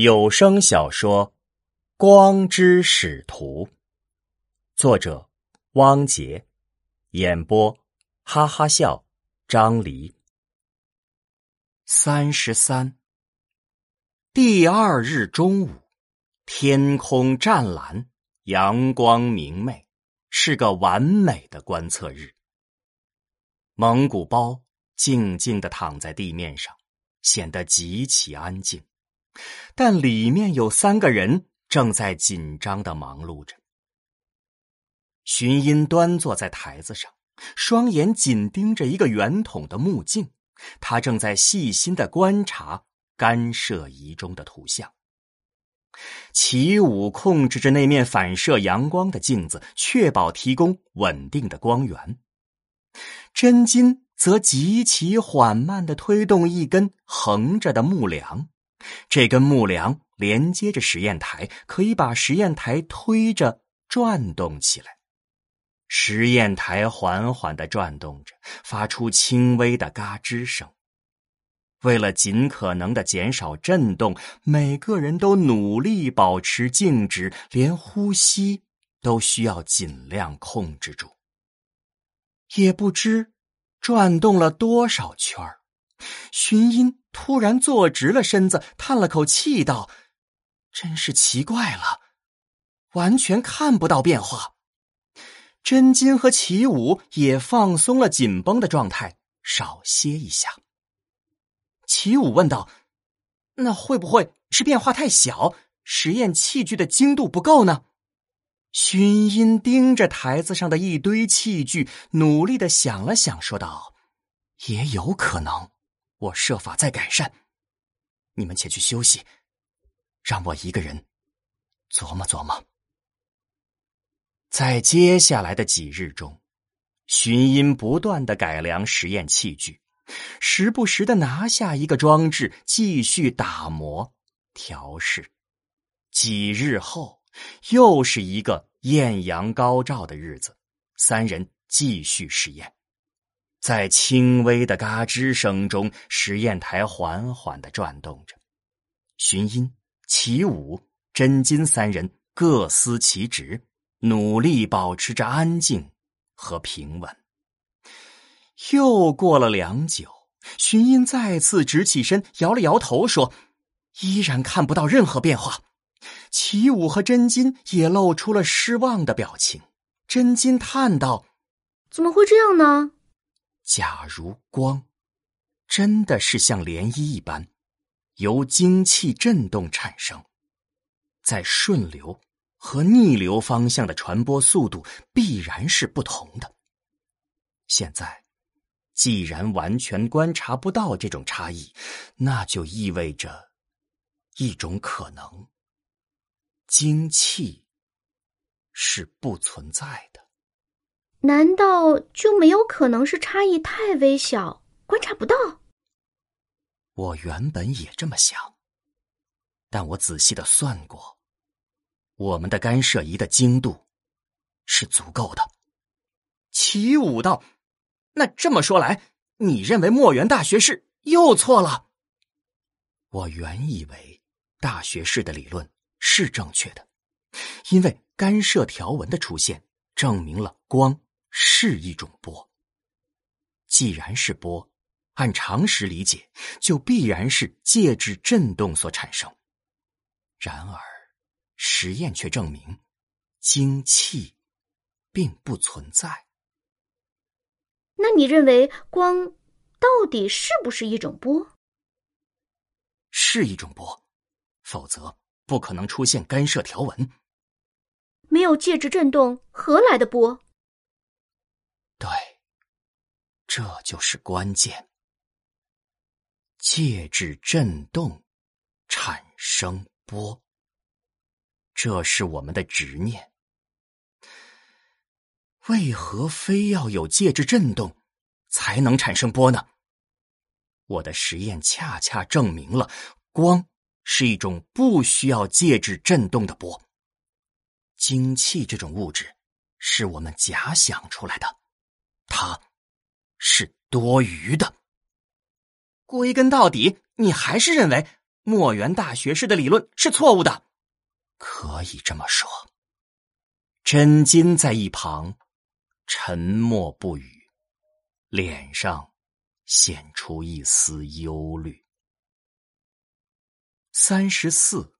有声小说《光之使徒》，作者汪杰，演播哈哈笑张黎。三十三，第二日中午，天空湛蓝，阳光明媚，是个完美的观测日。蒙古包静静的躺在地面上，显得极其安静。但里面有三个人正在紧张的忙碌着。荀音端坐在台子上，双眼紧盯着一个圆筒的目镜，他正在细心的观察干涉仪中的图像。齐武控制着那面反射阳光的镜子，确保提供稳定的光源。真金则极其缓慢的推动一根横着的木梁。这根木梁连接着实验台，可以把实验台推着转动起来。实验台缓缓的转动着，发出轻微的嘎吱声。为了尽可能的减少震动，每个人都努力保持静止，连呼吸都需要尽量控制住。也不知转动了多少圈儿。寻音突然坐直了身子，叹了口气，道：“真是奇怪了，完全看不到变化。”真金和齐武也放松了紧绷的状态，少歇一下。齐武问道：“那会不会是变化太小，实验器具的精度不够呢？”荀音盯着台子上的一堆器具，努力的想了想，说道：“也有可能。”我设法在改善，你们且去休息，让我一个人琢磨琢磨。在接下来的几日中，寻音不断的改良实验器具，时不时的拿下一个装置继续打磨调试。几日后，又是一个艳阳高照的日子，三人继续实验。在轻微的嘎吱声中，实验台缓缓的转动着。寻音、齐武、真金三人各司其职，努力保持着安静和平稳。又过了良久，寻音再次直起身，摇了摇头，说：“依然看不到任何变化。”齐武和真金也露出了失望的表情。真金叹道：“怎么会这样呢？”假如光真的是像涟漪一般由精气振动产生，在顺流和逆流方向的传播速度必然是不同的。现在，既然完全观察不到这种差异，那就意味着一种可能：精气是不存在的。难道就没有可能是差异太微小，观察不到？我原本也这么想，但我仔细的算过，我们的干涉仪的精度是足够的。齐武道，那这么说来，你认为墨园大学士又错了？我原以为大学士的理论是正确的，因为干涉条纹的出现证明了光。是一种波。既然是波，按常识理解，就必然是介质振动所产生。然而，实验却证明，精气并不存在。那你认为光到底是不是一种波？是一种波，否则不可能出现干涉条纹。没有介质振动，何来的波？对，这就是关键。介质振动产生波，这是我们的执念。为何非要有介质振动才能产生波呢？我的实验恰恰证明了，光是一种不需要介质振动的波。精气这种物质是我们假想出来的。他，是多余的。归根到底，你还是认为墨元大学士的理论是错误的。可以这么说。真金在一旁沉默不语，脸上显出一丝忧虑。三十四，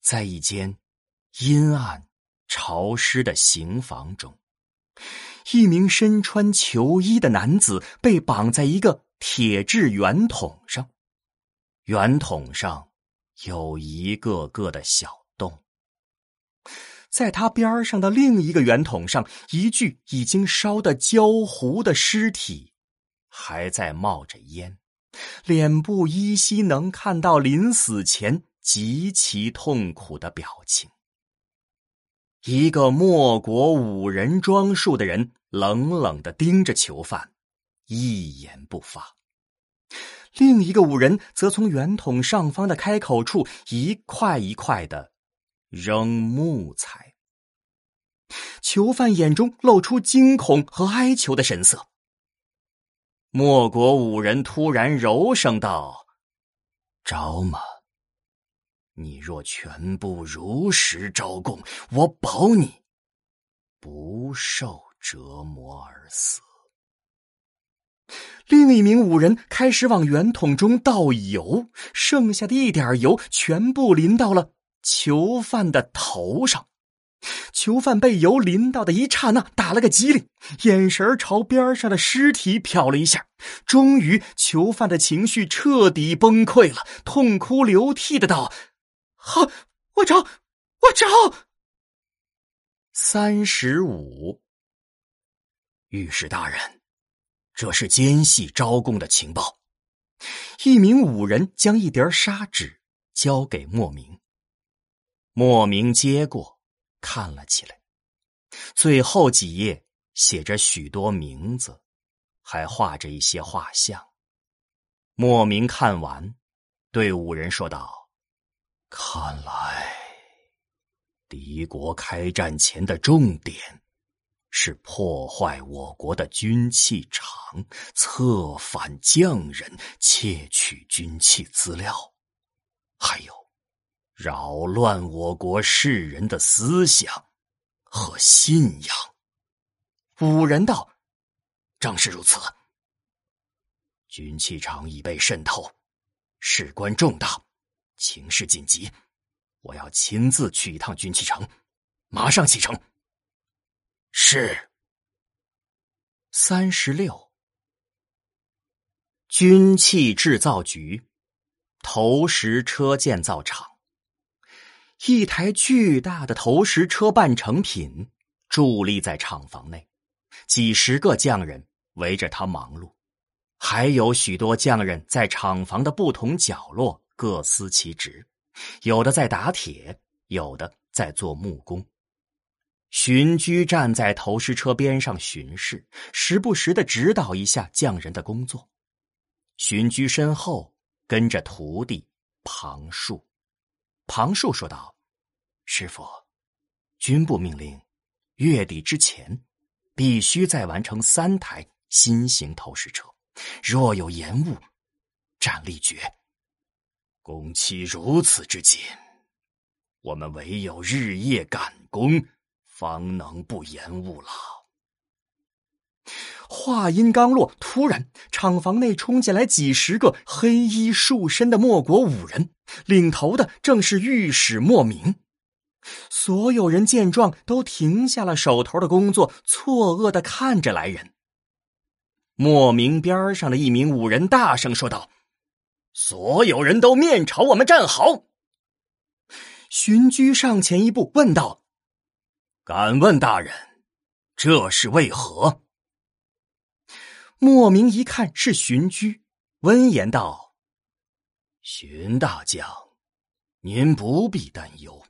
在一间阴暗潮湿的刑房中，一名身穿囚衣的男子被绑在一个铁质圆筒上，圆筒上有一个个的小洞。在他边上的另一个圆筒上，一具已经烧得焦糊的尸体还在冒着烟，脸部依稀能看到临死前极其痛苦的表情。一个莫国五人装束的人冷冷的盯着囚犯，一言不发。另一个五人则从圆筒上方的开口处一块一块的。扔木材，囚犯眼中露出惊恐和哀求的神色。莫国五人突然柔声道：“招吗？你若全部如实招供，我保你不受折磨而死。”另一名五人开始往圆筒中倒油，剩下的一点油全部淋到了。囚犯的头上，囚犯被油淋到的一刹那，打了个激灵，眼神朝边上的尸体瞟了一下。终于，囚犯的情绪彻底崩溃了，痛哭流涕的道：“好，我招，我招。”三十五，御史大人，这是奸细招供的情报。一名武人将一叠砂纸交给莫名。莫名接过，看了起来。最后几页写着许多名字，还画着一些画像。莫名看完，对五人说道：“看来，敌国开战前的重点是破坏我国的军器厂，策反匠人，窃取军器资料，还有。”扰乱我国世人的思想和信仰。五人道：“正是如此。军器厂已被渗透，事关重大，情势紧急，我要亲自去一趟军器城，马上启程。”是。三十六，军器制造局，投石车建造厂。一台巨大的投石车半成品伫立在厂房内，几十个匠人围着它忙碌，还有许多匠人在厂房的不同角落各司其职，有的在打铁，有的在做木工。荀居站在投石车边上巡视，时不时的指导一下匠人的工作。荀居身后跟着徒弟庞树。庞树说道。师傅，军部命令，月底之前必须再完成三台新型投石车，若有延误，战力绝。工期如此之紧，我们唯有日夜赶工，方能不延误了。话音刚落，突然厂房内冲进来几十个黑衣束身的莫国武人，领头的正是御史莫名。所有人见状，都停下了手头的工作，错愕的看着来人。莫名边上的一名武人大声说道：“所有人都面朝我们站好。”荀居上前一步问道：“敢问大人，这是为何？”莫名一看是荀居，温言道：“荀大将，您不必担忧。”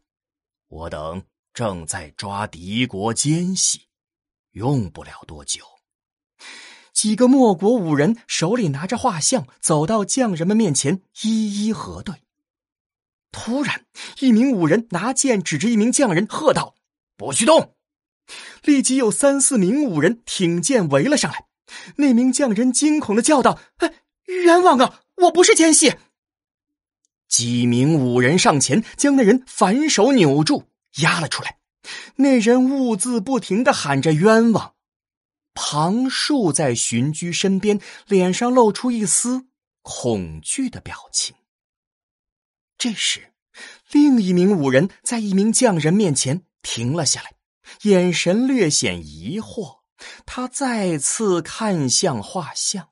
我等正在抓敌国奸细，用不了多久。几个莫国武人手里拿着画像，走到匠人们面前，一一核对。突然，一名武人拿剑指着一名匠人，喝道：“不许动！”立即有三四名武人挺剑围了上来。那名匠人惊恐的叫道：“哎，冤枉啊！我不是奸细。”几名武人上前，将那人反手扭住，压了出来。那人兀自不停的喊着冤枉。庞树在荀居身边，脸上露出一丝恐惧的表情。这时，另一名武人在一名匠人面前停了下来，眼神略显疑惑。他再次看向画像。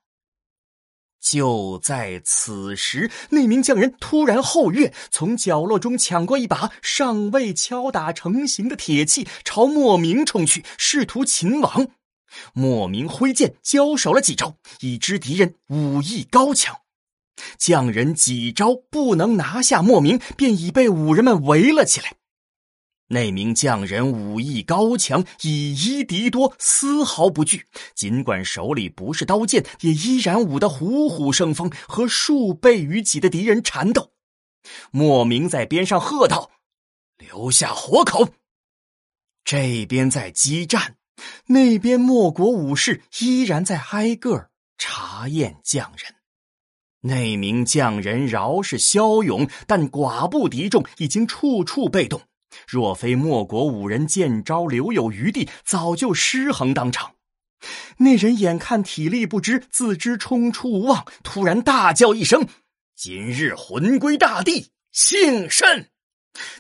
就在此时，那名匠人突然后跃，从角落中抢过一把尚未敲打成型的铁器，朝莫名冲去，试图擒王。莫名挥剑交手了几招，已知敌人武艺高强，匠人几招不能拿下莫名，便已被武人们围了起来。那名匠人武艺高强，以一敌多，丝毫不惧。尽管手里不是刀剑，也依然舞得虎虎生风，和数倍于己的敌人缠斗。莫名在边上喝道：“留下活口！”这边在激战，那边莫国武士依然在挨个查验匠人。那名匠人饶是骁勇，但寡不敌众，已经处处被动。若非莫国五人见招留有余地，早就失衡当场。那人眼看体力不支，自知冲出无望，突然大叫一声：“今日魂归大地，幸甚！”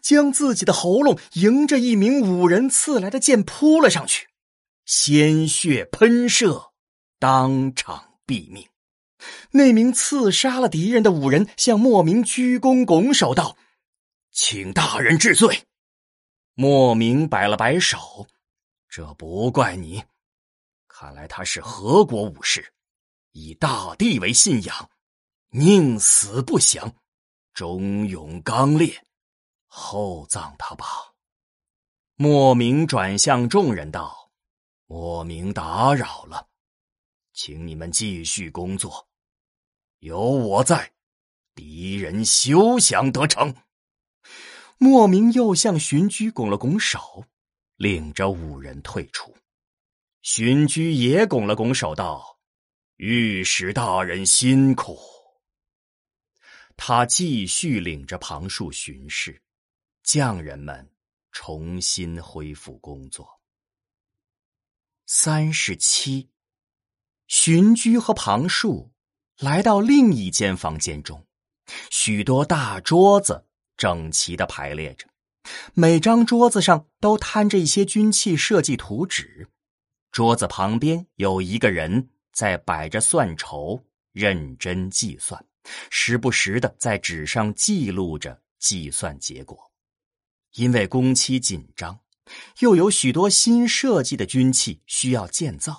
将自己的喉咙迎着一名武人刺来的剑扑了上去，鲜血喷射，当场毙命。那名刺杀了敌人的武人向莫名鞠躬拱手道：“请大人治罪。”莫名摆了摆手，这不怪你。看来他是何国武士，以大地为信仰，宁死不降，忠勇刚烈，厚葬他吧。莫名转向众人道：“莫名打扰了，请你们继续工作，有我在，敌人休想得逞。”莫名又向荀居拱了拱手，领着五人退出。荀居也拱了拱手，道：“御史大人辛苦。”他继续领着旁树巡视，匠人们重新恢复工作。三十七，荀居和庞树来到另一间房间中，许多大桌子。整齐的排列着，每张桌子上都摊着一些军器设计图纸。桌子旁边有一个人在摆着算筹，认真计算，时不时的在纸上记录着计算结果。因为工期紧张，又有许多新设计的军器需要建造，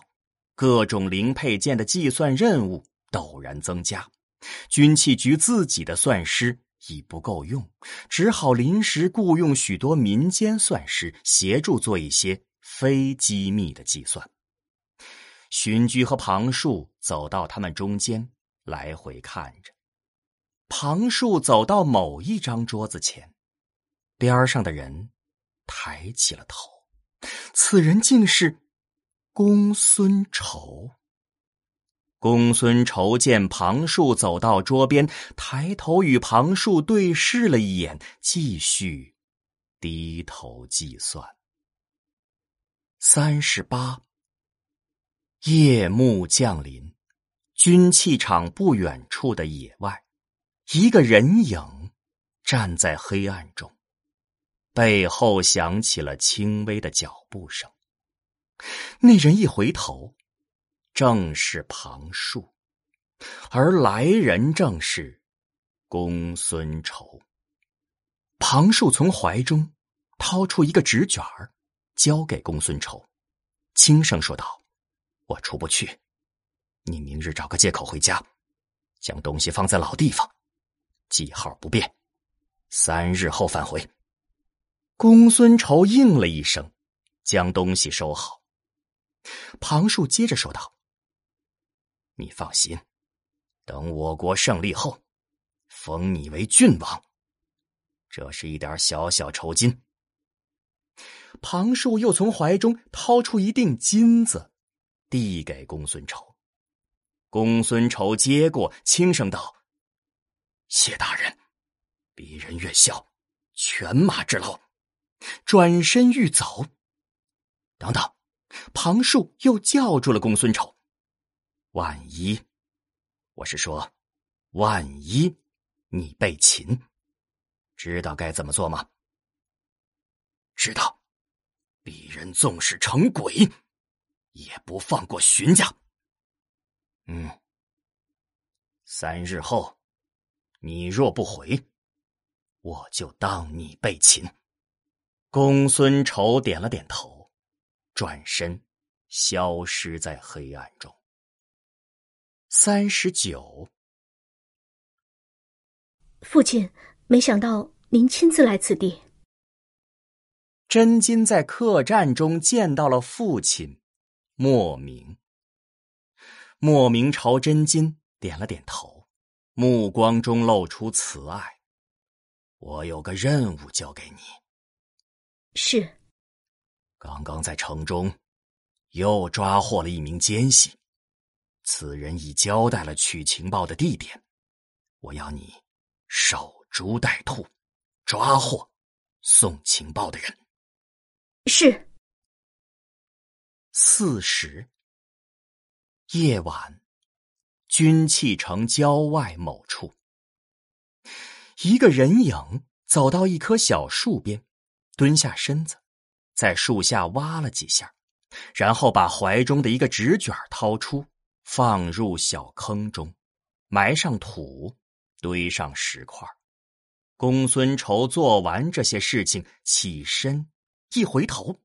各种零配件的计算任务陡然增加。军器局自己的算师。已不够用，只好临时雇佣许多民间算师协助做一些非机密的计算。荀居和庞树走到他们中间，来回看着。庞树走到某一张桌子前，边上的人抬起了头，此人竟是公孙仇。公孙仇见庞树走到桌边，抬头与庞树对视了一眼，继续低头计算。三十八。夜幕降临，军器厂不远处的野外，一个人影站在黑暗中，背后响起了轻微的脚步声。那人一回头。正是庞树，而来人正是公孙仇。庞树从怀中掏出一个纸卷儿，交给公孙仇，轻声说道：“我出不去，你明日找个借口回家，将东西放在老地方，记号不变，三日后返回。”公孙仇应了一声，将东西收好。庞树接着说道。你放心，等我国胜利后，封你为郡王。这是一点小小酬金。庞树又从怀中掏出一锭金子，递给公孙仇。公孙仇接过，轻声道：“谢大人。”鄙人愿效，犬马之劳。转身欲走，等等，庞树又叫住了公孙丑。万一，我是说，万一你被擒，知道该怎么做吗？知道，鄙人纵使成鬼，也不放过荀家。嗯，三日后，你若不回，我就当你被擒。公孙丑点了点头，转身消失在黑暗中。三十九，父亲，没想到您亲自来此地。真金在客栈中见到了父亲莫名。莫名朝真金点了点头，目光中露出慈爱。我有个任务交给你。是。刚刚在城中又抓获了一名奸细，此人已交代了取情报的地点。我要你守株待兔，抓获送情报的人。是。四时。夜晚，军器城郊外某处，一个人影走到一棵小树边，蹲下身子，在树下挖了几下，然后把怀中的一个纸卷掏出，放入小坑中，埋上土，堆上石块。公孙仇做完这些事情，起身一回头，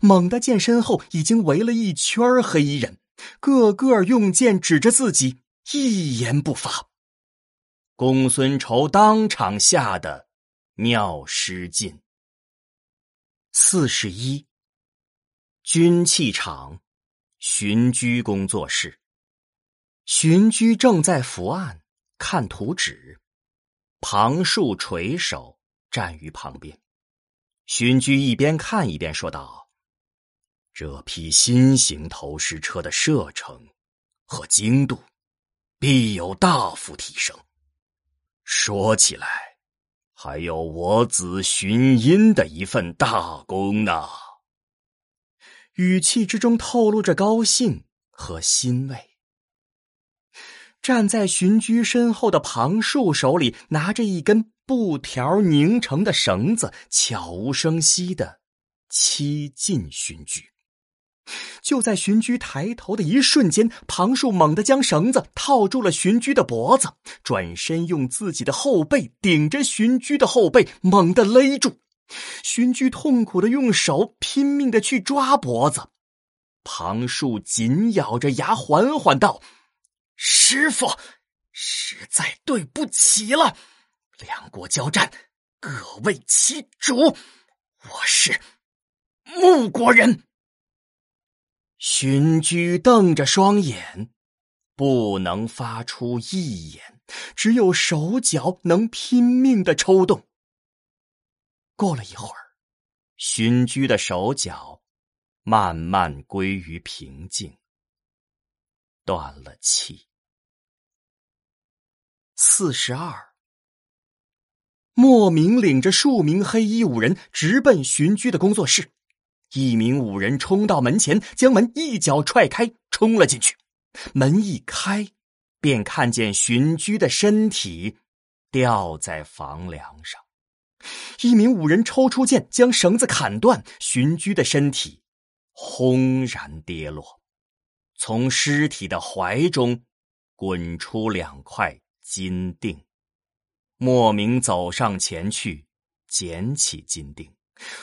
猛地见身后已经围了一圈黑衣人。个个用剑指着自己，一言不发。公孙仇当场吓得尿失禁。四十一，军器厂，荀居工作室。荀居正在伏案看图纸，庞树垂手站于旁边。荀居一边看一边说道。这批新型投石车的射程和精度必有大幅提升。说起来，还有我子寻音的一份大功呢。语气之中透露着高兴和欣慰。站在荀居身后的庞树手里拿着一根布条拧成的绳子，悄无声息的欺近荀居。就在荀居抬头的一瞬间，庞树猛地将绳子套住了荀居的脖子，转身用自己的后背顶着荀居的后背，猛地勒住。荀居痛苦的用手拼命的去抓脖子，庞树紧咬着牙，缓缓道：“师傅，实在对不起了。两国交战，各为其主，我是穆国人。”荀居瞪着双眼，不能发出一言，只有手脚能拼命的抽动。过了一会儿，荀居的手脚慢慢归于平静，断了气。四十二，莫名领着数名黑衣五人直奔荀居的工作室。一名武人冲到门前，将门一脚踹开，冲了进去。门一开，便看见荀居的身体吊在房梁上。一名武人抽出剑，将绳子砍断，荀居的身体轰然跌落。从尸体的怀中滚出两块金锭。莫名走上前去，捡起金锭。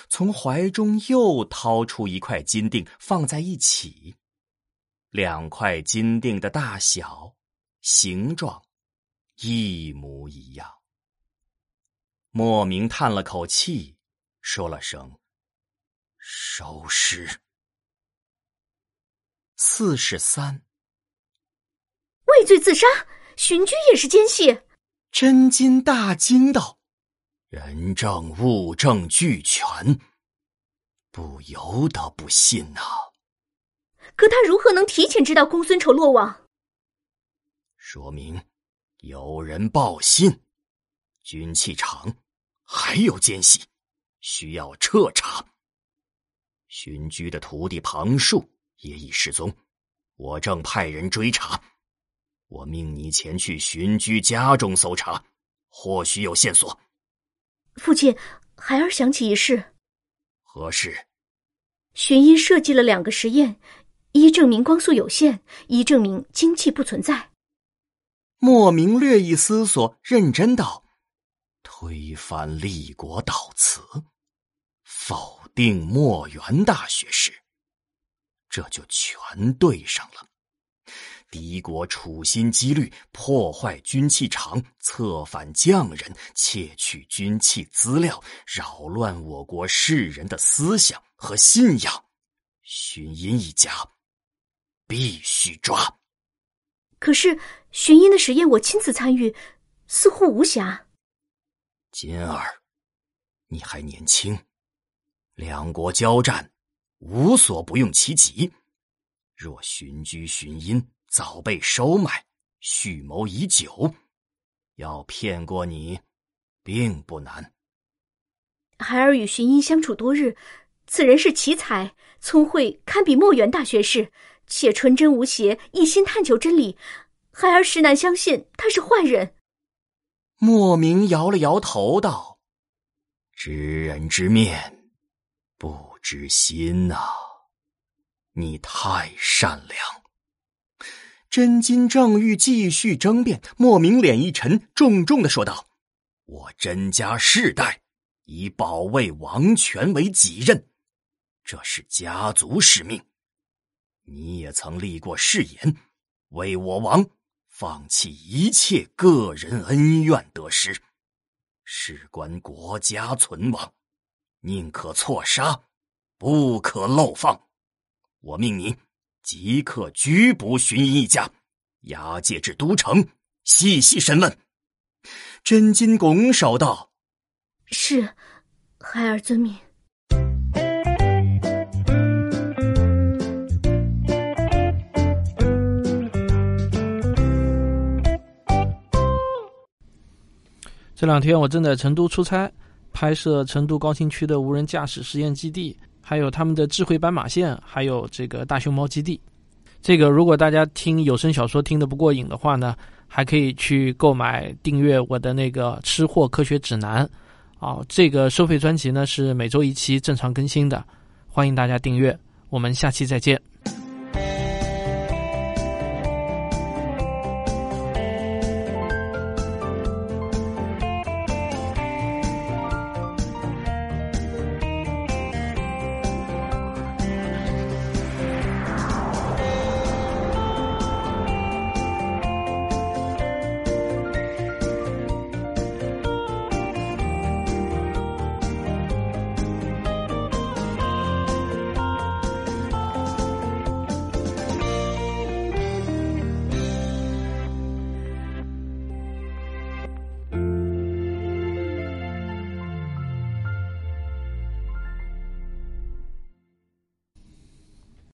从怀中又掏出一块金锭，放在一起。两块金锭的大小、形状一模一样。莫名叹了口气，说了声：“收尸。”四十三，畏罪自杀，荀居也是奸细。真金大惊道。人证物证俱全，不由得不信呐。可他如何能提前知道公孙丑落网？说明有人报信，军器厂还有奸细，需要彻查。荀居的徒弟庞树也已失踪，我正派人追查。我命你前去荀居家中搜查，或许有线索。父亲，孩儿想起一事。何事？荀音设计了两个实验，一证明光速有限，一证明精气不存在。莫名略一思索，认真道：“推翻立国悼词，否定墨元大学士，这就全对上了。敌国处心积虑破坏军器厂，策反匠人，窃取军器资料，扰乱我国士人的思想和信仰。荀音一家必须抓。”可是寻音的实验我亲自参与，似乎无瑕。金儿，你还年轻，两国交战，无所不用其极。若寻居寻音早被收买，蓄谋已久，要骗过你，并不难。孩儿与寻音相处多日，此人是奇才，聪慧堪比墨元大学士。且纯真无邪，一心探求真理，孩儿实难相信他是坏人。莫名摇了摇头道：“知人知面，不知心呐，你太善良。”真金正欲继续争辩，莫名脸一沉，重重的说道：“我甄家世代以保卫王权为己任，这是家族使命。”你也曾立过誓言，为我王放弃一切个人恩怨得失，事关国家存亡，宁可错杀，不可漏放。我命你即刻拘捕荀一家，押解至都城，细细审问。真金拱手道：“是，孩儿遵命。”这两天我正在成都出差，拍摄成都高新区的无人驾驶实验基地，还有他们的智慧斑马线，还有这个大熊猫基地。这个如果大家听有声小说听得不过瘾的话呢，还可以去购买订阅我的那个《吃货科学指南》啊，这个收费专辑呢是每周一期正常更新的，欢迎大家订阅。我们下期再见。